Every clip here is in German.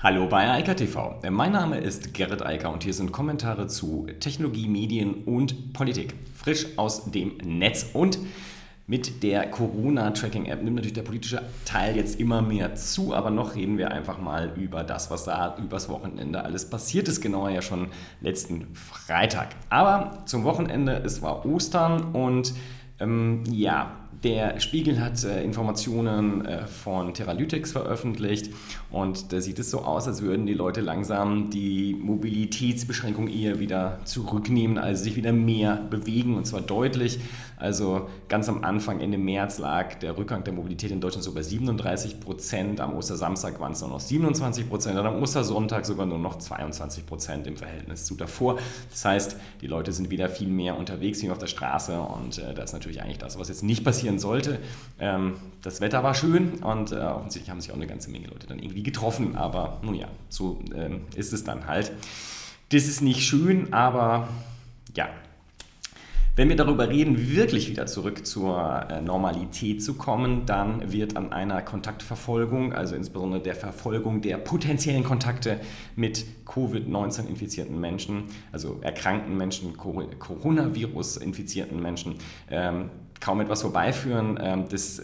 Hallo bei Eika TV. Mein Name ist Gerrit Eiker und hier sind Kommentare zu Technologie, Medien und Politik. Frisch aus dem Netz und mit der Corona-Tracking-App nimmt natürlich der politische Teil jetzt immer mehr zu, aber noch reden wir einfach mal über das, was da übers Wochenende alles passiert ist, genauer ja schon letzten Freitag. Aber zum Wochenende, es war Ostern und ähm, ja, der Spiegel hat äh, Informationen äh, von Teralytics veröffentlicht und da sieht es so aus, als würden die Leute langsam die Mobilitätsbeschränkung eher wieder zurücknehmen, also sich wieder mehr bewegen und zwar deutlich. Also ganz am Anfang, Ende März, lag der Rückgang der Mobilität in Deutschland so bei 37 Prozent, am Ostersamstag waren es nur noch 27 Prozent und am Ostersonntag sogar nur noch 22 Prozent im Verhältnis zu davor. Das heißt, die Leute sind wieder viel mehr unterwegs, wie auf der Straße und äh, das ist natürlich eigentlich das, was jetzt nicht passieren sollte. Ähm, das Wetter war schön und äh, offensichtlich haben sich auch eine ganze Menge Leute dann irgendwie getroffen, aber nun ja, so ähm, ist es dann halt. Das ist nicht schön, aber ja, wenn wir darüber reden, wirklich wieder zurück zur äh, Normalität zu kommen, dann wird an einer Kontaktverfolgung, also insbesondere der Verfolgung der potenziellen Kontakte mit Covid-19-infizierten Menschen, also erkrankten Menschen, Coronavirus-infizierten Menschen, ähm, kaum etwas vorbeiführen. Ähm, das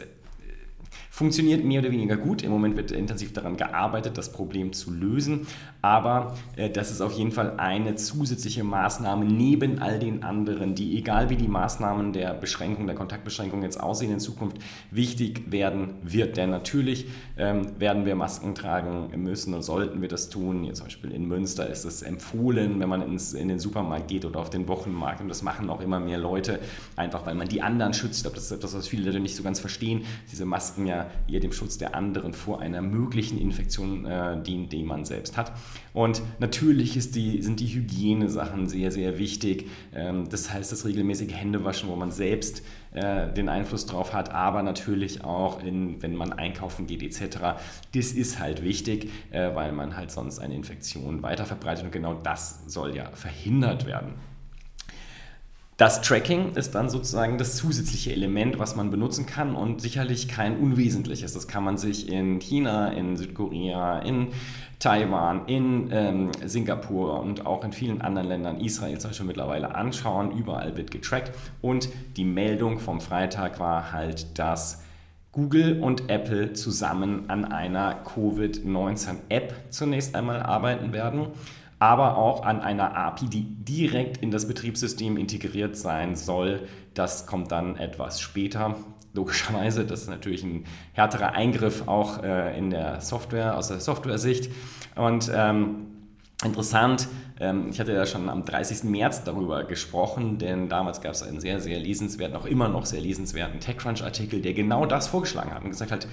funktioniert mehr oder weniger gut. Im Moment wird intensiv daran gearbeitet, das Problem zu lösen. Aber äh, das ist auf jeden Fall eine zusätzliche Maßnahme neben all den anderen, die, egal wie die Maßnahmen der Beschränkung, der Kontaktbeschränkung jetzt aussehen in Zukunft, wichtig werden wird. Denn natürlich ähm, werden wir Masken tragen müssen und sollten wir das tun. Hier zum Beispiel in Münster ist es empfohlen, wenn man ins, in den Supermarkt geht oder auf den Wochenmarkt. Und das machen auch immer mehr Leute, einfach weil man die anderen schützt. Ich glaube, das ist etwas, was viele Leute nicht so ganz verstehen. Diese Masken ja eher dem Schutz der anderen vor einer möglichen Infektion äh, dient, die man selbst hat. Und natürlich die, sind die Hygienesachen sehr, sehr wichtig. Ähm, das heißt, das regelmäßige Händewaschen, wo man selbst äh, den Einfluss drauf hat, aber natürlich auch, in, wenn man einkaufen geht etc. Das ist halt wichtig, äh, weil man halt sonst eine Infektion weiter verbreitet und genau das soll ja verhindert werden. Das Tracking ist dann sozusagen das zusätzliche Element, was man benutzen kann und sicherlich kein unwesentliches. Das kann man sich in China, in Südkorea, in Taiwan, in ähm, Singapur und auch in vielen anderen Ländern, Israel zum Beispiel mittlerweile anschauen. Überall wird getrackt und die Meldung vom Freitag war halt, dass Google und Apple zusammen an einer Covid-19-App zunächst einmal arbeiten werden aber auch an einer API, die direkt in das Betriebssystem integriert sein soll. Das kommt dann etwas später. Logischerweise, das ist natürlich ein härterer Eingriff auch äh, in der Software, aus der Software-Sicht. Und ähm, interessant, ähm, ich hatte ja schon am 30. März darüber gesprochen, denn damals gab es einen sehr, sehr lesenswerten, auch immer noch sehr lesenswerten TechCrunch-Artikel, der genau das vorgeschlagen hat und gesagt hat,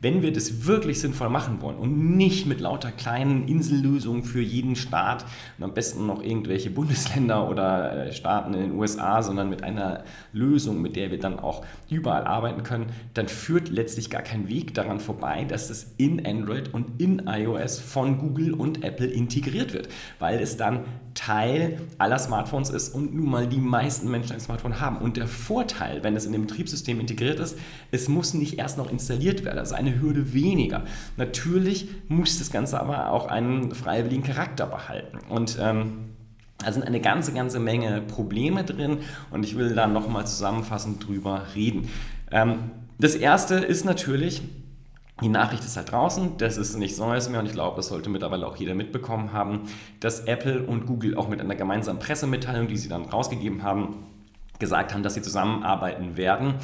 wenn wir das wirklich sinnvoll machen wollen und nicht mit lauter kleinen Insellösungen für jeden Staat und am besten noch irgendwelche Bundesländer oder äh, Staaten in den USA, sondern mit einer Lösung, mit der wir dann auch überall arbeiten können, dann führt letztlich gar kein Weg daran vorbei, dass es in Android und in iOS von Google und Apple integriert wird, weil es dann Teil aller Smartphones ist und nun mal die meisten Menschen ein Smartphone haben. Und der Vorteil, wenn es in dem Betriebssystem integriert ist, es muss nicht erst noch installiert werden, also eine Hürde weniger. Natürlich muss das Ganze aber auch einen freiwilligen Charakter behalten. Und ähm, da sind eine ganze, ganze Menge Probleme drin und ich will da nochmal zusammenfassend drüber reden. Ähm, das erste ist natürlich, die Nachricht ist halt draußen, das ist nichts Neues mehr und ich glaube, das sollte mittlerweile auch jeder mitbekommen haben, dass Apple und Google auch mit einer gemeinsamen Pressemitteilung, die sie dann rausgegeben haben, gesagt haben, dass sie zusammenarbeiten werden.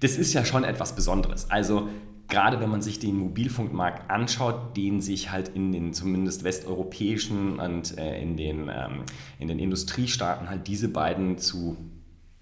Das ist ja schon etwas Besonderes. Also gerade wenn man sich den Mobilfunkmarkt anschaut, den sich halt in den zumindest westeuropäischen und äh, in, den, ähm, in den Industriestaaten halt diese beiden zu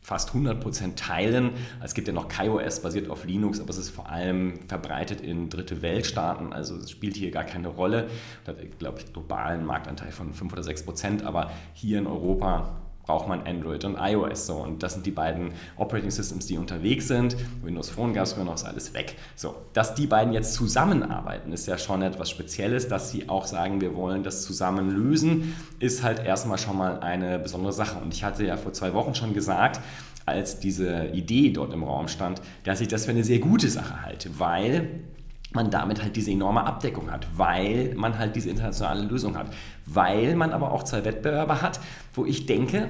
fast 100% teilen. Es gibt ja noch KaiOS basiert auf Linux, aber es ist vor allem verbreitet in dritte Weltstaaten, also es spielt hier gar keine Rolle. Da hat, glaube ich, globalen Marktanteil von 5 oder 6%, aber hier in Europa braucht man Android und iOS so. Und das sind die beiden Operating Systems, die unterwegs sind. Windows Phone gab es früher noch, ist alles weg. So, dass die beiden jetzt zusammenarbeiten, ist ja schon etwas Spezielles. Dass sie auch sagen, wir wollen das zusammen lösen, ist halt erstmal schon mal eine besondere Sache. Und ich hatte ja vor zwei Wochen schon gesagt, als diese Idee dort im Raum stand, dass ich das für eine sehr gute Sache halte, weil man damit halt diese enorme Abdeckung hat, weil man halt diese internationale Lösung hat, weil man aber auch zwei Wettbewerber hat, wo ich denke,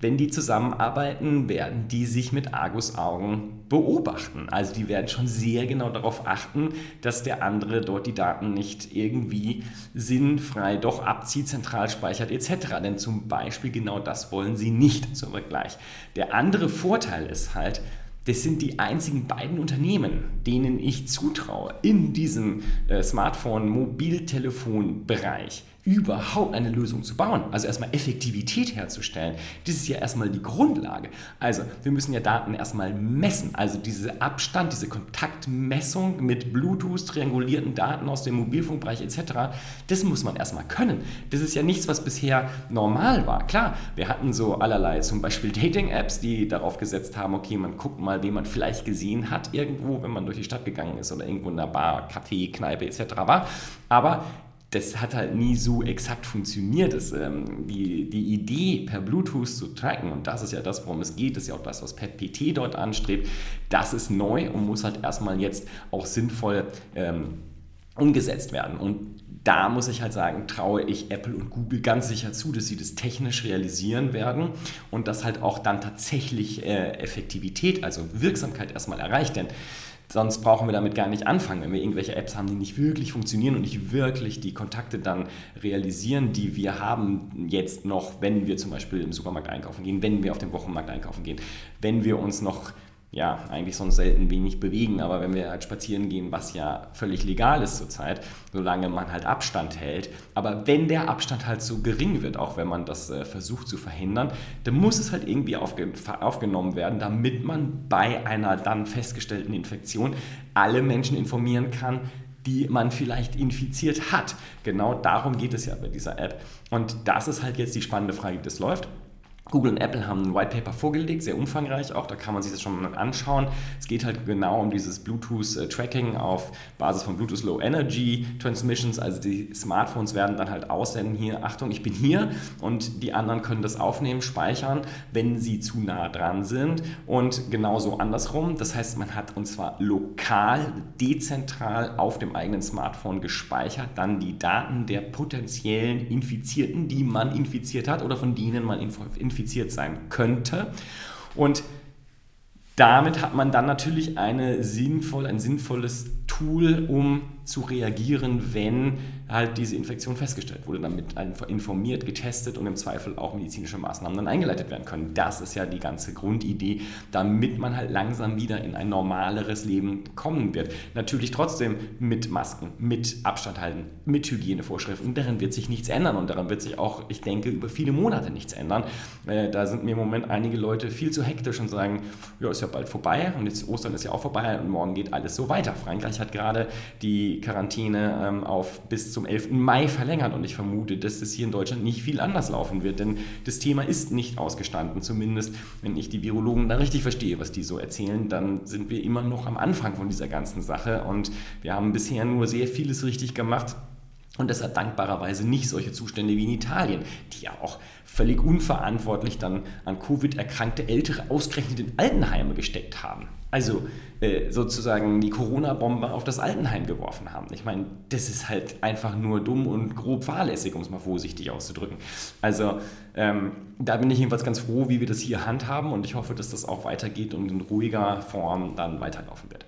wenn die zusammenarbeiten, werden die sich mit Argus-Augen beobachten. Also die werden schon sehr genau darauf achten, dass der andere dort die Daten nicht irgendwie sinnfrei doch abzieht, zentral speichert etc. Denn zum Beispiel genau das wollen sie nicht zum Vergleich. Der andere Vorteil ist halt, das sind die einzigen beiden Unternehmen, denen ich zutraue, in diesem äh, Smartphone-Mobiltelefon-Bereich überhaupt eine Lösung zu bauen. Also erstmal Effektivität herzustellen. Das ist ja erstmal die Grundlage. Also wir müssen ja Daten erstmal messen. Also diese Abstand, diese Kontaktmessung mit Bluetooth, triangulierten Daten aus dem Mobilfunkbereich etc., das muss man erstmal können. Das ist ja nichts, was bisher normal war. Klar, wir hatten so allerlei zum Beispiel Dating-Apps, die darauf gesetzt haben, okay, man guckt mal, wen man vielleicht gesehen hat irgendwo, wenn man durch die Stadt gegangen ist oder irgendwo in einer Bar, Café, Kneipe etc. war. Aber das hat halt nie so exakt funktioniert. Das, ähm, die, die Idee, per Bluetooth zu tracken, und das ist ja das, worum es geht, das ist ja auch das, was PT dort anstrebt, das ist neu und muss halt erstmal jetzt auch sinnvoll ähm, umgesetzt werden. Und da muss ich halt sagen, traue ich Apple und Google ganz sicher zu, dass sie das technisch realisieren werden und dass halt auch dann tatsächlich äh, Effektivität, also Wirksamkeit erstmal erreicht. Denn Sonst brauchen wir damit gar nicht anfangen, wenn wir irgendwelche Apps haben, die nicht wirklich funktionieren und nicht wirklich die Kontakte dann realisieren, die wir haben jetzt noch, wenn wir zum Beispiel im Supermarkt einkaufen gehen, wenn wir auf dem Wochenmarkt einkaufen gehen, wenn wir uns noch ja, eigentlich sonst selten wenig bewegen, aber wenn wir halt spazieren gehen, was ja völlig legal ist zurzeit, solange man halt Abstand hält, aber wenn der Abstand halt so gering wird, auch wenn man das äh, versucht zu verhindern, dann muss es halt irgendwie aufge aufgenommen werden, damit man bei einer dann festgestellten Infektion alle Menschen informieren kann, die man vielleicht infiziert hat. Genau darum geht es ja bei dieser App. Und das ist halt jetzt die spannende Frage, die das läuft. Google und Apple haben ein White Paper vorgelegt, sehr umfangreich auch, da kann man sich das schon mal anschauen. Es geht halt genau um dieses Bluetooth-Tracking auf Basis von Bluetooth Low Energy Transmissions, also die Smartphones werden dann halt aussenden, hier, Achtung, ich bin hier und die anderen können das aufnehmen, speichern, wenn sie zu nah dran sind und genauso andersrum. Das heißt, man hat und zwar lokal, dezentral auf dem eigenen Smartphone gespeichert, dann die Daten der potenziellen Infizierten, die man infiziert hat oder von denen man infiziert infiziert sein könnte. Und damit hat man dann natürlich eine sinnvoll, ein sinnvolles Tool, um zu reagieren, wenn halt diese Infektion festgestellt wurde, damit informiert, getestet und im Zweifel auch medizinische Maßnahmen dann eingeleitet werden können. Das ist ja die ganze Grundidee, damit man halt langsam wieder in ein normaleres Leben kommen wird. Natürlich trotzdem mit Masken, mit Abstand halten, mit Hygienevorschriften. Daran wird sich nichts ändern und daran wird sich auch, ich denke, über viele Monate nichts ändern. Äh, da sind mir im Moment einige Leute viel zu hektisch und sagen, ja, ist ja bald vorbei und jetzt Ostern ist ja auch vorbei und morgen geht alles so weiter. Frankreich hat gerade die Quarantäne ähm, auf bis zum 11. Mai verlängert und ich vermute, dass es hier in Deutschland nicht viel anders laufen wird, denn das Thema ist nicht ausgestanden. Zumindest, wenn ich die Virologen da richtig verstehe, was die so erzählen, dann sind wir immer noch am Anfang von dieser ganzen Sache und wir haben bisher nur sehr vieles richtig gemacht. Und deshalb dankbarerweise nicht solche Zustände wie in Italien, die ja auch völlig unverantwortlich dann an Covid erkrankte Ältere ausgerechnet in Altenheime gesteckt haben. Also äh, sozusagen die Corona-Bombe auf das Altenheim geworfen haben. Ich meine, das ist halt einfach nur dumm und grob fahrlässig, um es mal vorsichtig auszudrücken. Also ähm, da bin ich jedenfalls ganz froh, wie wir das hier handhaben und ich hoffe, dass das auch weitergeht und in ruhiger Form dann weiterlaufen wird.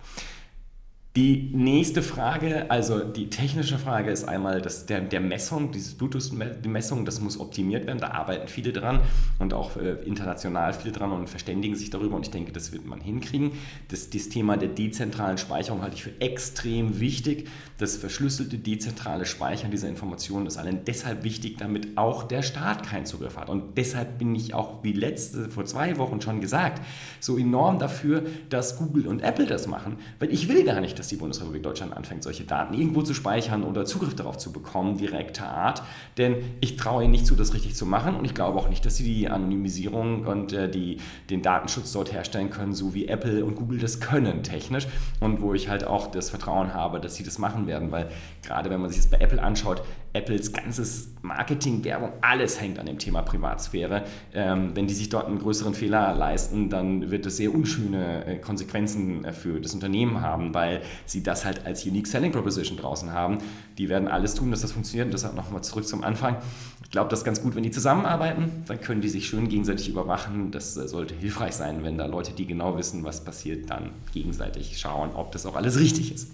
Die nächste Frage, also die technische Frage ist einmal das, der, der Messung, dieses Bluetooth-Messung, das muss optimiert werden, da arbeiten viele dran und auch äh, international viele dran und verständigen sich darüber und ich denke, das wird man hinkriegen. Das, das Thema der dezentralen Speicherung halte ich für extrem wichtig. Das verschlüsselte dezentrale Speichern dieser Informationen ist allein deshalb wichtig, damit auch der Staat keinen Zugriff hat und deshalb bin ich auch, wie letzte, vor zwei Wochen schon gesagt, so enorm dafür, dass Google und Apple das machen, weil ich will gar nicht, dass die Bundesrepublik Deutschland anfängt, solche Daten irgendwo zu speichern oder Zugriff darauf zu bekommen, direkter Art. Denn ich traue ihnen nicht zu, das richtig zu machen und ich glaube auch nicht, dass sie die Anonymisierung und äh, die, den Datenschutz dort herstellen können, so wie Apple und Google das können technisch und wo ich halt auch das Vertrauen habe, dass sie das machen werden, weil gerade wenn man sich das bei Apple anschaut, Apples ganzes Marketing, Werbung, alles hängt an dem Thema Privatsphäre. Ähm, wenn die sich dort einen größeren Fehler leisten, dann wird es sehr unschöne äh, Konsequenzen äh, für das Unternehmen haben, weil sie das halt als Unique Selling Proposition draußen haben. Die werden alles tun, dass das funktioniert. Und deshalb nochmal zurück zum Anfang. Ich glaube, das ist ganz gut, wenn die zusammenarbeiten. Dann können die sich schön gegenseitig überwachen. Das äh, sollte hilfreich sein, wenn da Leute, die genau wissen, was passiert, dann gegenseitig schauen, ob das auch alles richtig ist.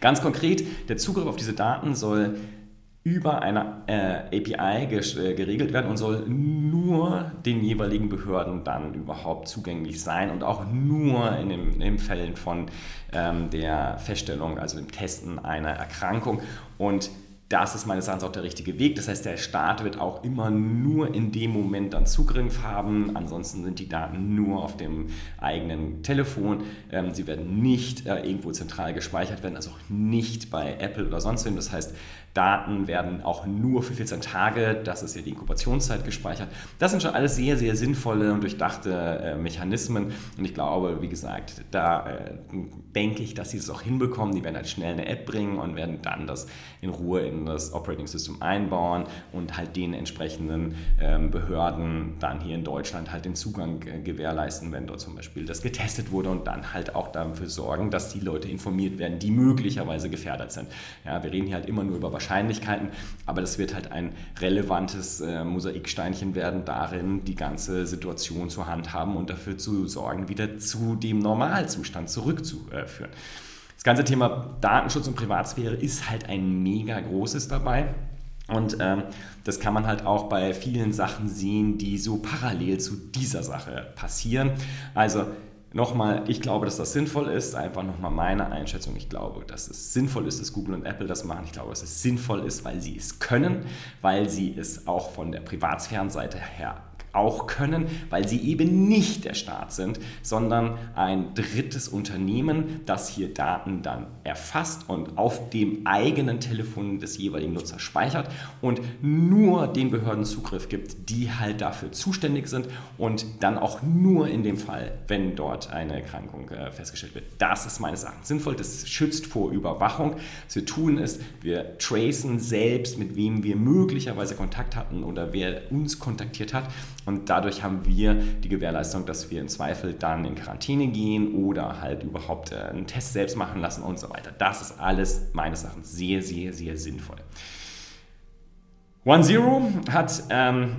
Ganz konkret, der Zugriff auf diese Daten soll über eine äh, API äh, geregelt werden und soll nur den jeweiligen Behörden dann überhaupt zugänglich sein und auch nur in den, in den Fällen von ähm, der Feststellung, also dem Testen einer Erkrankung. Und das ist meines Erachtens auch der richtige Weg. Das heißt, der Staat wird auch immer nur in dem Moment dann Zugriff haben. Ansonsten sind die Daten nur auf dem eigenen Telefon. Ähm, sie werden nicht äh, irgendwo zentral gespeichert werden, also auch nicht bei Apple oder sonst wem. Das heißt, Daten werden auch nur für 14 Tage, das ist ja die Inkubationszeit gespeichert. Das sind schon alles sehr, sehr sinnvolle und durchdachte äh, Mechanismen. Und ich glaube, wie gesagt, da äh, denke ich, dass sie es auch hinbekommen. Die werden halt schnell eine App bringen und werden dann das in Ruhe in das Operating System einbauen und halt den entsprechenden ähm, Behörden dann hier in Deutschland halt den Zugang äh, gewährleisten, wenn dort zum Beispiel das getestet wurde und dann halt auch dafür sorgen, dass die Leute informiert werden, die möglicherweise gefährdet sind. Ja, wir reden hier halt immer nur über Wahrscheinlichkeiten, aber das wird halt ein relevantes äh, Mosaiksteinchen werden, darin die ganze Situation zur Hand haben und dafür zu sorgen, wieder zu dem Normalzustand zurückzuführen. Das ganze Thema Datenschutz und Privatsphäre ist halt ein mega großes dabei. Und ähm, das kann man halt auch bei vielen Sachen sehen, die so parallel zu dieser Sache passieren. Also Nochmal, ich glaube, dass das sinnvoll ist. Einfach nochmal meine Einschätzung. Ich glaube, dass es sinnvoll ist, dass Google und Apple das machen. Ich glaube, dass es sinnvoll ist, weil sie es können, weil sie es auch von der Privatsphärenseite her auch können, weil sie eben nicht der Staat sind, sondern ein drittes Unternehmen, das hier Daten dann erfasst und auf dem eigenen Telefon des jeweiligen Nutzers speichert und nur den Behörden Zugriff gibt, die halt dafür zuständig sind und dann auch nur in dem Fall, wenn dort eine Erkrankung äh, festgestellt wird. Das ist meines Erachtens sinnvoll, das schützt vor Überwachung. Was wir tun ist, wir tracen selbst, mit wem wir möglicherweise Kontakt hatten oder wer uns kontaktiert hat und dadurch haben wir die Gewährleistung, dass wir im Zweifel dann in Quarantäne gehen oder halt überhaupt äh, einen Test selbst machen lassen und so weiter. Das ist alles meines Erachtens sehr, sehr, sehr sinnvoll. OneZero hat ähm,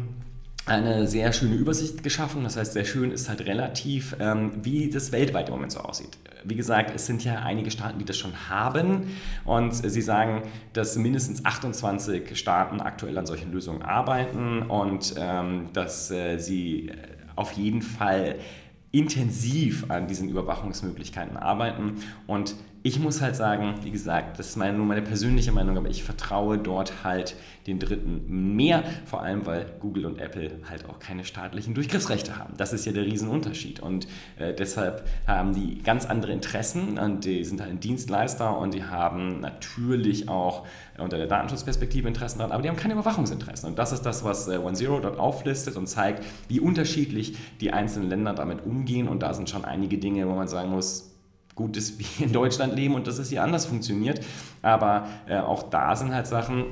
eine sehr schöne Übersicht geschaffen. Das heißt, sehr schön ist halt relativ, ähm, wie das weltweit im Moment so aussieht. Wie gesagt, es sind ja einige Staaten, die das schon haben und sie sagen, dass mindestens 28 Staaten aktuell an solchen Lösungen arbeiten und ähm, dass äh, sie auf jeden Fall intensiv an diesen Überwachungsmöglichkeiten arbeiten und ich muss halt sagen, wie gesagt, das ist meine, nur meine persönliche Meinung, aber ich vertraue dort halt den Dritten mehr, vor allem weil Google und Apple halt auch keine staatlichen Durchgriffsrechte haben. Das ist ja der Riesenunterschied. Und äh, deshalb haben die ganz andere Interessen und die sind halt ein Dienstleister und die haben natürlich auch unter der Datenschutzperspektive Interessen daran, aber die haben keine Überwachungsinteressen. Und das ist das, was äh, OneZero dort auflistet und zeigt, wie unterschiedlich die einzelnen Länder damit umgehen. Und da sind schon einige Dinge, wo man sagen muss, gut, dass wir in Deutschland leben und dass es hier anders funktioniert. Aber äh, auch da sind halt Sachen,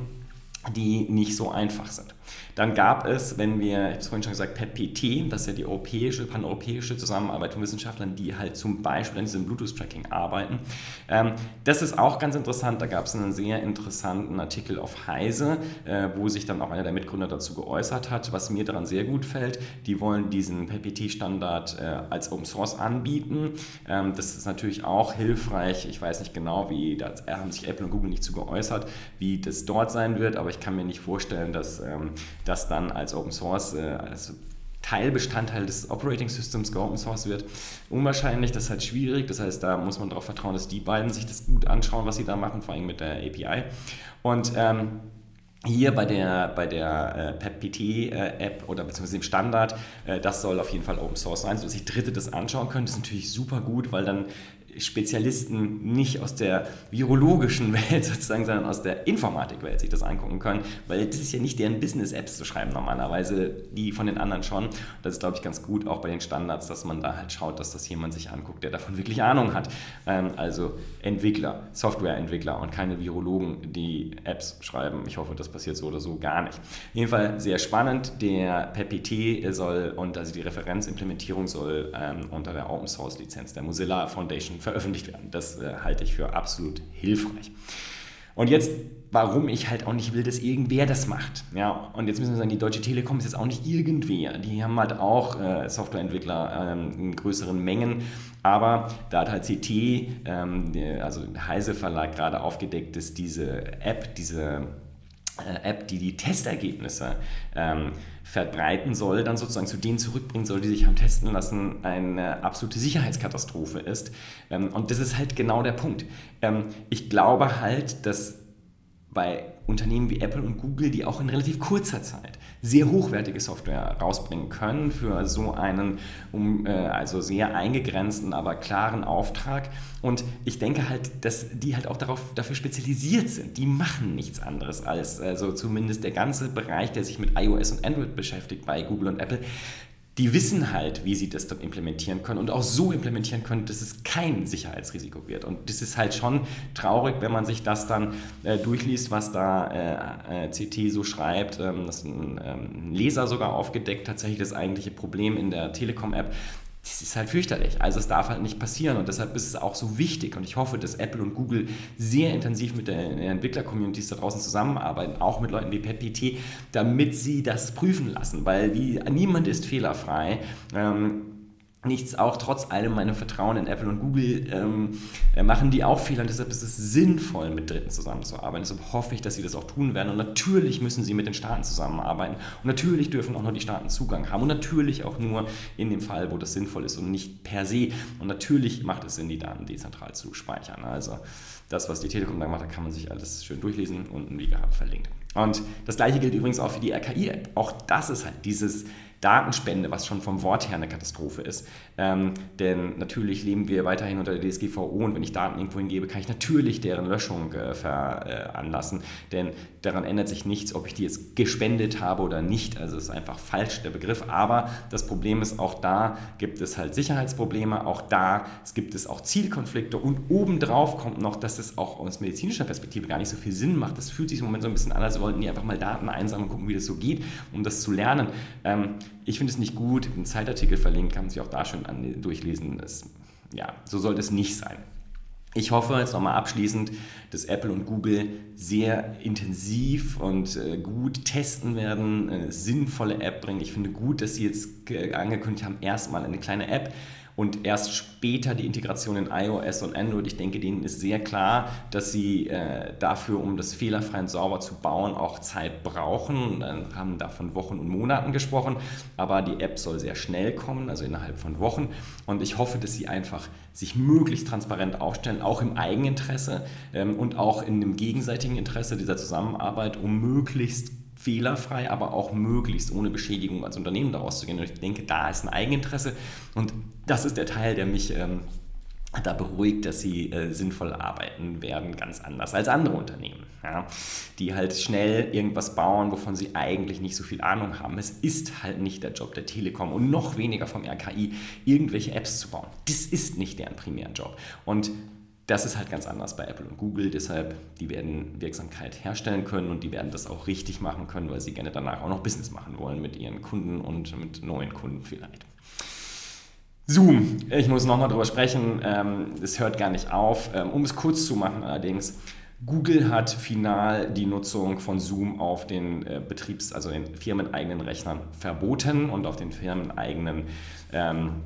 die nicht so einfach sind. Dann gab es, wenn wir, ich habe es vorhin schon gesagt, PET-PT, das ist ja die europäische, paneuropäische Zusammenarbeit von Wissenschaftlern, die halt zum Beispiel an diesem Bluetooth-Tracking arbeiten. Ähm, das ist auch ganz interessant, da gab es einen sehr interessanten Artikel auf Heise, äh, wo sich dann auch einer der Mitgründer dazu geäußert hat, was mir daran sehr gut fällt. Die wollen diesen PET-Standard äh, als Open Source anbieten. Ähm, das ist natürlich auch hilfreich. Ich weiß nicht genau, wie, da haben sich Apple und Google nicht zu geäußert, wie das dort sein wird, aber ich kann mir nicht vorstellen, dass ähm, das dann als Open Source, äh, als Teilbestandteil des Operating Systems geopen source wird. Unwahrscheinlich, das ist halt schwierig. Das heißt, da muss man darauf vertrauen, dass die beiden sich das gut anschauen, was sie da machen, vor allem mit der API. Und ähm, hier bei der, bei der äh, PEP-PT-App äh, oder beziehungsweise dem Standard, äh, das soll auf jeden Fall Open Source sein, sodass sich Dritte das anschauen können. Das ist natürlich super gut, weil dann Spezialisten nicht aus der virologischen Welt sozusagen, sondern aus der Informatikwelt sich das angucken können, weil das ist ja nicht deren Business-Apps zu schreiben normalerweise, die von den anderen schon. Das ist, glaube ich, ganz gut auch bei den Standards, dass man da halt schaut, dass das jemand sich anguckt, der davon wirklich Ahnung hat. Ähm, also Entwickler, Softwareentwickler und keine Virologen, die Apps schreiben. Ich hoffe, das passiert so oder so gar nicht. Auf jeden Fall sehr spannend. Der PPT soll und also die Referenzimplementierung soll ähm, unter der Open Source Lizenz der Mozilla Foundation veröffentlicht werden. Das äh, halte ich für absolut hilfreich. Und jetzt, warum ich halt auch nicht will, dass irgendwer das macht. Ja, und jetzt müssen wir sagen, die Deutsche Telekom ist jetzt auch nicht irgendwer. Die haben halt auch äh, Softwareentwickler ähm, in größeren Mengen. Aber da hat halt CT, ähm, also Heise Verlag, gerade aufgedeckt, dass diese App, diese äh, App, die die Testergebnisse ähm, verbreiten soll, dann sozusagen zu denen zurückbringen soll, die sich haben testen lassen, eine absolute Sicherheitskatastrophe ist. Ähm, und das ist halt genau der Punkt. Ähm, ich glaube halt, dass bei Unternehmen wie Apple und Google, die auch in relativ kurzer Zeit sehr hochwertige Software rausbringen können für so einen um, äh, also sehr eingegrenzten, aber klaren Auftrag. Und ich denke halt, dass die halt auch darauf, dafür spezialisiert sind. Die machen nichts anderes als, also zumindest der ganze Bereich, der sich mit iOS und Android beschäftigt bei Google und Apple, die wissen halt, wie sie das dort implementieren können und auch so implementieren können, dass es kein Sicherheitsrisiko wird. Und das ist halt schon traurig, wenn man sich das dann äh, durchliest, was da äh, äh CT so schreibt. Ähm, das ein, ähm, Leser sogar aufgedeckt, tatsächlich das eigentliche Problem in der Telekom-App, das ist halt fürchterlich. Also es darf halt nicht passieren und deshalb ist es auch so wichtig und ich hoffe, dass Apple und Google sehr intensiv mit den Entwickler-Communities da draußen zusammenarbeiten, auch mit Leuten wie PetPT, damit sie das prüfen lassen, weil wie, niemand ist fehlerfrei. Ähm, Nichts, auch trotz allem meinem Vertrauen in Apple und Google ähm, äh, machen die auch Fehler und deshalb ist es sinnvoll, mit Dritten zusammenzuarbeiten. Deshalb hoffe ich, dass sie das auch tun werden und natürlich müssen sie mit den Staaten zusammenarbeiten und natürlich dürfen auch nur die Staaten Zugang haben und natürlich auch nur in dem Fall, wo das sinnvoll ist und nicht per se. Und natürlich macht es Sinn, die Daten dezentral zu speichern. Also das, was die Telekom da macht, da kann man sich alles schön durchlesen und wie gehabt verlinkt. Und das gleiche gilt übrigens auch für die RKI-App. Auch das ist halt dieses Datenspende, was schon vom Wort her eine Katastrophe ist. Ähm, denn natürlich leben wir weiterhin unter der DSGVO und wenn ich Daten irgendwo hingebe, kann ich natürlich deren Löschung äh, veranlassen. Denn daran ändert sich nichts, ob ich die jetzt gespendet habe oder nicht. Also ist einfach falsch der Begriff. Aber das Problem ist, auch da gibt es halt Sicherheitsprobleme, auch da gibt es auch Zielkonflikte und obendrauf kommt noch, dass es auch aus medizinischer Perspektive gar nicht so viel Sinn macht. Das fühlt sich im Moment so ein bisschen an, als wollten die einfach mal Daten einsammeln und gucken, wie das so geht, um das zu lernen. Ähm, ich finde es nicht gut. Ein Zeitartikel verlinkt, kann man sich auch da schon an, durchlesen. Das, ja, so soll das nicht sein. Ich hoffe jetzt nochmal abschließend, dass Apple und Google sehr intensiv und äh, gut testen werden, eine sinnvolle App bringen. Ich finde gut, dass sie jetzt angekündigt haben, erstmal eine kleine App und erst später die Integration in iOS und Android. Ich denke, denen ist sehr klar, dass sie äh, dafür, um das fehlerfrei und sauber zu bauen, auch Zeit brauchen. Dann haben da von Wochen und Monaten gesprochen, aber die App soll sehr schnell kommen, also innerhalb von Wochen. Und ich hoffe, dass sie einfach sich möglichst transparent aufstellen, auch im Eigeninteresse ähm, und auch in dem gegenseitigen Interesse dieser Zusammenarbeit, um möglichst fehlerfrei, aber auch möglichst ohne Beschädigung als Unternehmen daraus zu gehen. Und ich denke, da ist ein Eigeninteresse und das ist der Teil, der mich ähm, da beruhigt, dass sie äh, sinnvoll arbeiten werden, ganz anders als andere Unternehmen, ja, die halt schnell irgendwas bauen, wovon sie eigentlich nicht so viel Ahnung haben. Es ist halt nicht der Job der Telekom und noch weniger vom RKI, irgendwelche Apps zu bauen. Das ist nicht deren primären Job. Und das ist halt ganz anders bei Apple und Google, deshalb die werden Wirksamkeit herstellen können und die werden das auch richtig machen können, weil sie gerne danach auch noch Business machen wollen mit ihren Kunden und mit neuen Kunden vielleicht. Zoom, ich muss nochmal drüber sprechen, ähm, es hört gar nicht auf. Ähm, um es kurz zu machen allerdings, Google hat final die Nutzung von Zoom auf den äh, Betriebs-, also den firmeneigenen Rechnern verboten und auf den firmeneigenen ähm,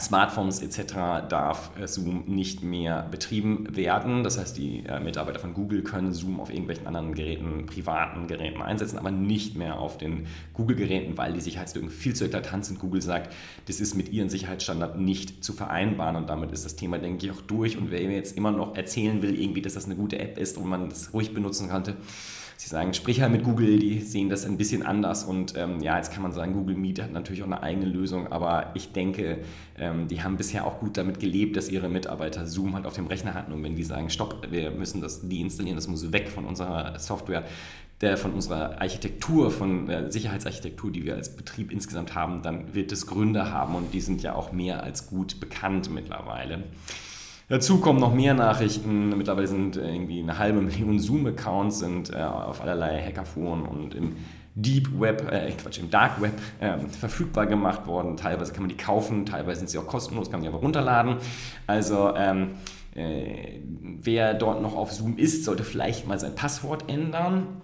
Smartphones etc. darf äh, Zoom nicht mehr betrieben werden. Das heißt, die äh, Mitarbeiter von Google können Zoom auf irgendwelchen anderen Geräten, privaten Geräten einsetzen, aber nicht mehr auf den Google-Geräten, weil die Sicherheitslücken viel zu eklatant sind. Google sagt, das ist mit ihren Sicherheitsstandards nicht zu vereinbaren und damit ist das Thema, denke ich, auch durch. Und wer mir jetzt immer noch erzählen will, irgendwie, dass das eine gute App ist und man das ruhig benutzen könnte, sie sagen, sprich halt mit Google, die sehen das ein bisschen anders. Und ähm, ja, jetzt kann man sagen, Google Meet hat natürlich auch eine eigene Lösung, aber ich denke, ähm, die haben bisher auch gut damit gelebt, dass ihre Mitarbeiter Zoom halt auf dem Rechner hatten. Und wenn die sagen, stopp, wir müssen das deinstallieren, das muss weg von unserer Software, der von unserer Architektur, von der Sicherheitsarchitektur, die wir als Betrieb insgesamt haben, dann wird es Gründe haben und die sind ja auch mehr als gut bekannt mittlerweile. Dazu kommen noch mehr Nachrichten. Mittlerweile sind irgendwie eine halbe Million Zoom-Accounts sind äh, auf allerlei Hackerforen und im Deep Web, äh, Quatsch, im Dark Web äh, verfügbar gemacht worden. Teilweise kann man die kaufen, teilweise sind sie auch kostenlos, kann man die aber runterladen. Also ähm, äh, wer dort noch auf Zoom ist, sollte vielleicht mal sein Passwort ändern.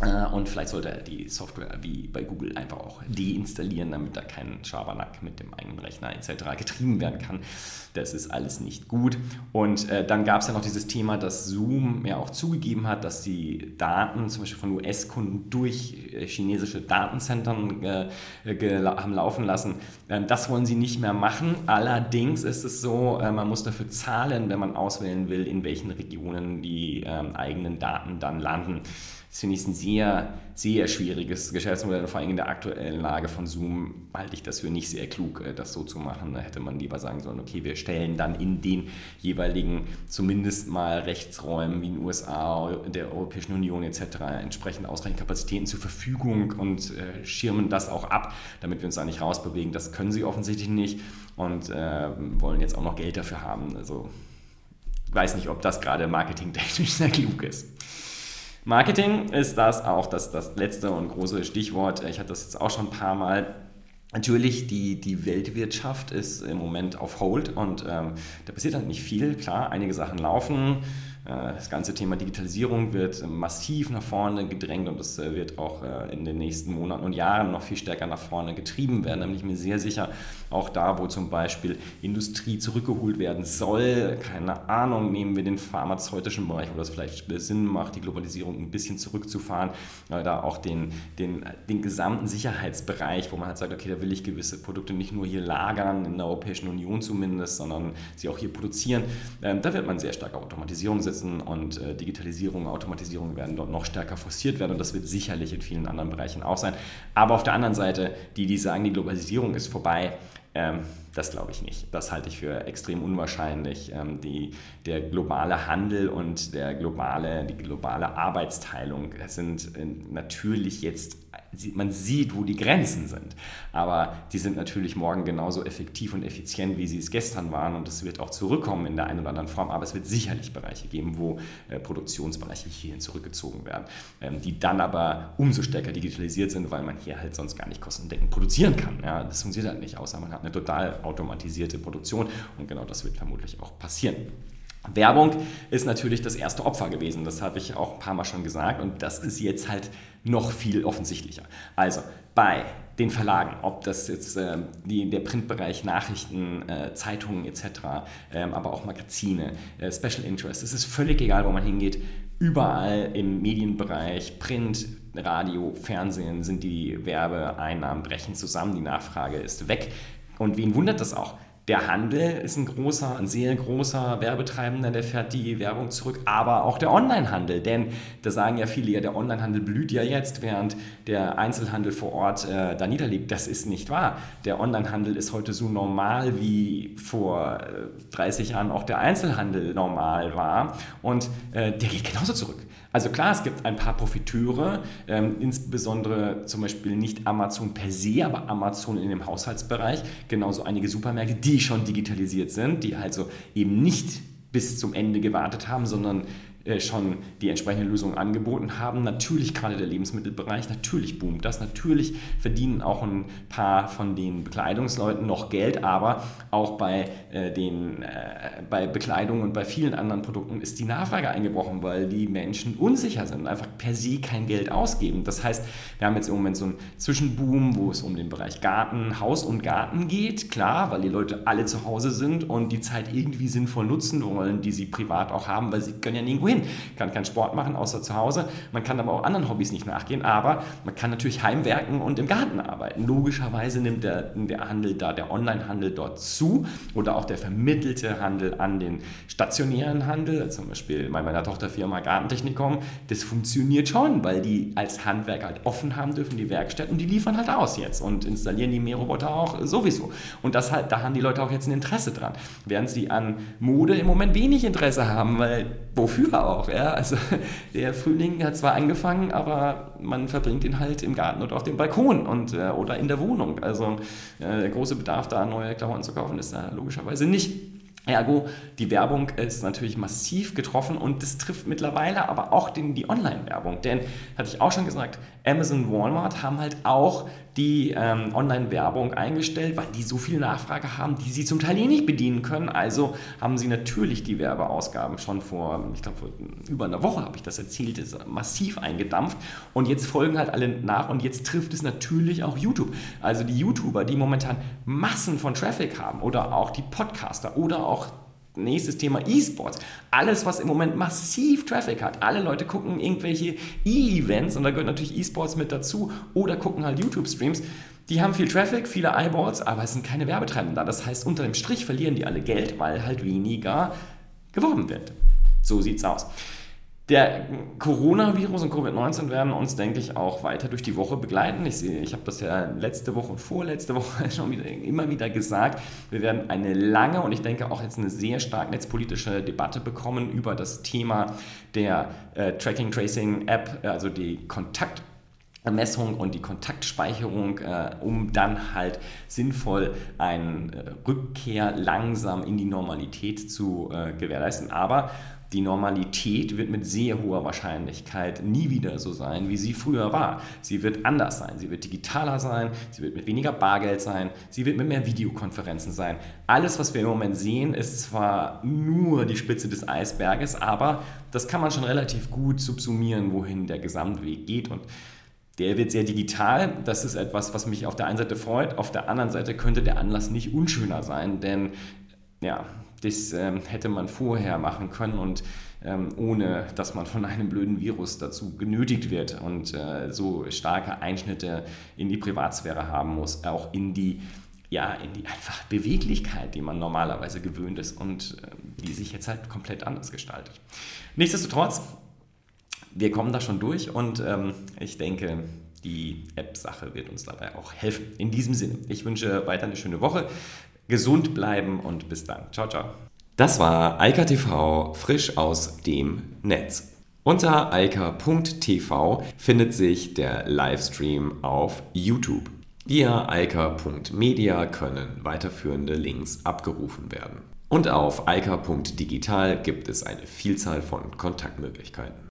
Äh, und vielleicht sollte er die Software wie bei Google einfach auch deinstallieren, damit da kein Schabernack mit dem eigenen Rechner etc. getrieben werden kann. Das ist alles nicht gut. Und äh, dann gab es ja noch dieses Thema, dass Zoom ja auch zugegeben hat, dass die Daten zum Beispiel von US-Kunden durch äh, chinesische Datenzentren äh, haben laufen lassen. Ähm, das wollen sie nicht mehr machen. Allerdings ist es so, äh, man muss dafür zahlen, wenn man auswählen will, in welchen Regionen die ähm, eigenen Daten dann landen. Das finde ich ein sehr, sehr schwieriges Geschäftsmodell. Vor allem in der aktuellen Lage von Zoom halte ich das für nicht sehr klug, äh, das so zu machen. Da hätte man lieber sagen sollen, okay, wir stellen dann in den jeweiligen zumindest mal Rechtsräumen wie in den USA, der Europäischen Union etc. entsprechend ausreichend Kapazitäten zur Verfügung und äh, schirmen das auch ab, damit wir uns da nicht rausbewegen. Das können sie offensichtlich nicht und äh, wollen jetzt auch noch Geld dafür haben. Also weiß nicht, ob das gerade marketingtechnisch sehr klug ist. Marketing ist das auch das, das letzte und große Stichwort. Ich hatte das jetzt auch schon ein paar Mal. Natürlich, die, die Weltwirtschaft ist im Moment auf Hold und ähm, da passiert halt nicht viel. Klar, einige Sachen laufen, das ganze Thema Digitalisierung wird massiv nach vorne gedrängt und es äh, wird auch äh, in den nächsten Monaten und Jahren noch viel stärker nach vorne getrieben werden. Da bin ich mir sehr sicher, auch da, wo zum Beispiel Industrie zurückgeholt werden soll, keine Ahnung, nehmen wir den pharmazeutischen Bereich, wo das vielleicht Sinn macht, die Globalisierung ein bisschen zurückzufahren, da auch den, den, den gesamten Sicherheitsbereich, wo man halt sagt, okay, da will ich gewisse Produkte nicht nur hier lagern, in der Europäischen Union zumindest, sondern sie auch hier produzieren. Ähm, da wird man sehr stark Automatisierung setzen einsetzen und äh, Digitalisierung, Automatisierung werden dort noch stärker forciert werden und das wird sicherlich in vielen anderen Bereichen auch sein. Aber auf der anderen Seite, die, die sagen, die Globalisierung ist vorbei, ähm, das glaube ich nicht. Das halte ich für extrem unwahrscheinlich. Ähm, die, der globale Handel und der globale, die globale Arbeitsteilung sind äh, natürlich jetzt man sieht, wo die Grenzen sind. Aber die sind natürlich morgen genauso effektiv und effizient, wie sie es gestern waren. Und es wird auch zurückkommen in der einen oder anderen Form. Aber es wird sicherlich Bereiche geben, wo äh, Produktionsbereiche hierhin zurückgezogen werden, ähm, die dann aber umso stärker digitalisiert sind, weil man hier halt sonst gar nicht kostendeckend produzieren kann. Ja, das funktioniert halt nicht, außer man hat eine total automatisierte Produktion. Und genau das wird vermutlich auch passieren. Werbung ist natürlich das erste Opfer gewesen, das habe ich auch ein paar Mal schon gesagt und das ist jetzt halt noch viel offensichtlicher. Also bei den Verlagen, ob das jetzt äh, die, der Printbereich, Nachrichten, äh, Zeitungen etc., äh, aber auch Magazine, äh, Special Interest, es ist völlig egal, wo man hingeht. Überall im Medienbereich, Print, Radio, Fernsehen sind die Werbeeinnahmen brechen zusammen, die Nachfrage ist weg. Und wen wundert das auch? Der Handel ist ein großer, ein sehr großer Werbetreibender, der fährt die Werbung zurück, aber auch der Onlinehandel, denn da sagen ja viele, ja, der Onlinehandel blüht ja jetzt, während der Einzelhandel vor Ort äh, da niederliegt. Das ist nicht wahr. Der Onlinehandel ist heute so normal, wie vor äh, 30 Jahren auch der Einzelhandel normal war und äh, der geht genauso zurück. Also klar, es gibt ein paar Profiteure, ähm, insbesondere zum Beispiel nicht Amazon per se, aber Amazon in dem Haushaltsbereich, genauso einige Supermärkte, die schon digitalisiert sind, die also eben nicht bis zum Ende gewartet haben, sondern schon die entsprechende Lösung angeboten haben. Natürlich gerade der Lebensmittelbereich, natürlich boomt das, natürlich verdienen auch ein paar von den Bekleidungsleuten noch Geld, aber auch bei, äh, den, äh, bei Bekleidung und bei vielen anderen Produkten ist die Nachfrage eingebrochen, weil die Menschen unsicher sind und einfach per se kein Geld ausgeben. Das heißt, wir haben jetzt im Moment so einen Zwischenboom, wo es um den Bereich Garten, Haus und Garten geht, klar, weil die Leute alle zu Hause sind und die Zeit irgendwie sinnvoll nutzen wollen, die sie privat auch haben, weil sie können ja nirgendwo hin. Hin. Kann keinen Sport machen, außer zu Hause. Man kann aber auch anderen Hobbys nicht nachgehen, aber man kann natürlich heimwerken und im Garten arbeiten. Logischerweise nimmt der, der Handel da, der Onlinehandel dort zu oder auch der vermittelte Handel an den stationären Handel, zum Beispiel bei meiner Tochterfirma Gartentechnikum. Das funktioniert schon, weil die als Handwerker halt offen haben dürfen, die Werkstätten, und die liefern halt aus jetzt und installieren die Mähroboter auch sowieso. Und das halt, da haben die Leute auch jetzt ein Interesse dran. Während sie an Mode im Moment wenig Interesse haben, weil wofür auch? Ja? Also der Frühling hat zwar angefangen, aber man verbringt ihn halt im Garten oder auf dem Balkon und, äh, oder in der Wohnung. Also äh, der große Bedarf da, neue Klamotten zu kaufen, ist da logischerweise nicht. Ergo, die Werbung ist natürlich massiv getroffen und das trifft mittlerweile aber auch den, die Online-Werbung. Denn, hatte ich auch schon gesagt, Amazon, Walmart haben halt auch die ähm, Online-Werbung eingestellt, weil die so viel Nachfrage haben, die sie zum Teil eh nicht bedienen können. Also haben sie natürlich die Werbeausgaben schon vor, ich glaube, vor über einer Woche habe ich das erzählt, ist massiv eingedampft. Und jetzt folgen halt alle nach und jetzt trifft es natürlich auch YouTube. Also die YouTuber, die momentan Massen von Traffic haben oder auch die Podcaster oder auch Nächstes Thema E-Sports. Alles, was im Moment massiv Traffic hat. Alle Leute gucken irgendwelche E-Events und da gehört natürlich E-Sports mit dazu oder gucken halt YouTube-Streams. Die haben viel Traffic, viele Eyeballs, aber es sind keine Werbetreibenden da. Das heißt, unter dem Strich verlieren die alle Geld, weil halt weniger geworben wird. So sieht's aus. Der Coronavirus und Covid-19 werden uns, denke ich, auch weiter durch die Woche begleiten. Ich, sehe, ich habe das ja letzte Woche und vorletzte Woche schon wieder, immer wieder gesagt. Wir werden eine lange und ich denke auch jetzt eine sehr stark netzpolitische Debatte bekommen über das Thema der äh, Tracking Tracing App, also die Kontakt Messung und die Kontaktspeicherung, äh, um dann halt sinnvoll eine äh, Rückkehr langsam in die Normalität zu äh, gewährleisten. Aber die Normalität wird mit sehr hoher Wahrscheinlichkeit nie wieder so sein, wie sie früher war. Sie wird anders sein, sie wird digitaler sein, sie wird mit weniger Bargeld sein, sie wird mit mehr Videokonferenzen sein. Alles, was wir im Moment sehen, ist zwar nur die Spitze des Eisberges, aber das kann man schon relativ gut subsumieren, wohin der Gesamtweg geht und der wird sehr digital. Das ist etwas, was mich auf der einen Seite freut. Auf der anderen Seite könnte der Anlass nicht unschöner sein, denn ja, das ähm, hätte man vorher machen können und ähm, ohne dass man von einem blöden Virus dazu genötigt wird und äh, so starke Einschnitte in die Privatsphäre haben muss, auch in die ja, in die einfach Beweglichkeit, die man normalerweise gewöhnt ist und äh, die sich jetzt halt komplett anders gestaltet. Nichtsdestotrotz, wir kommen da schon durch und ähm, ich denke, die App-Sache wird uns dabei auch helfen. In diesem Sinne, ich wünsche weiter eine schöne Woche gesund bleiben und bis dann. Ciao, ciao. Das war Eika TV frisch aus dem Netz. Unter eika.tv findet sich der Livestream auf YouTube. Via eika.media können weiterführende Links abgerufen werden. Und auf eika.digital gibt es eine Vielzahl von Kontaktmöglichkeiten.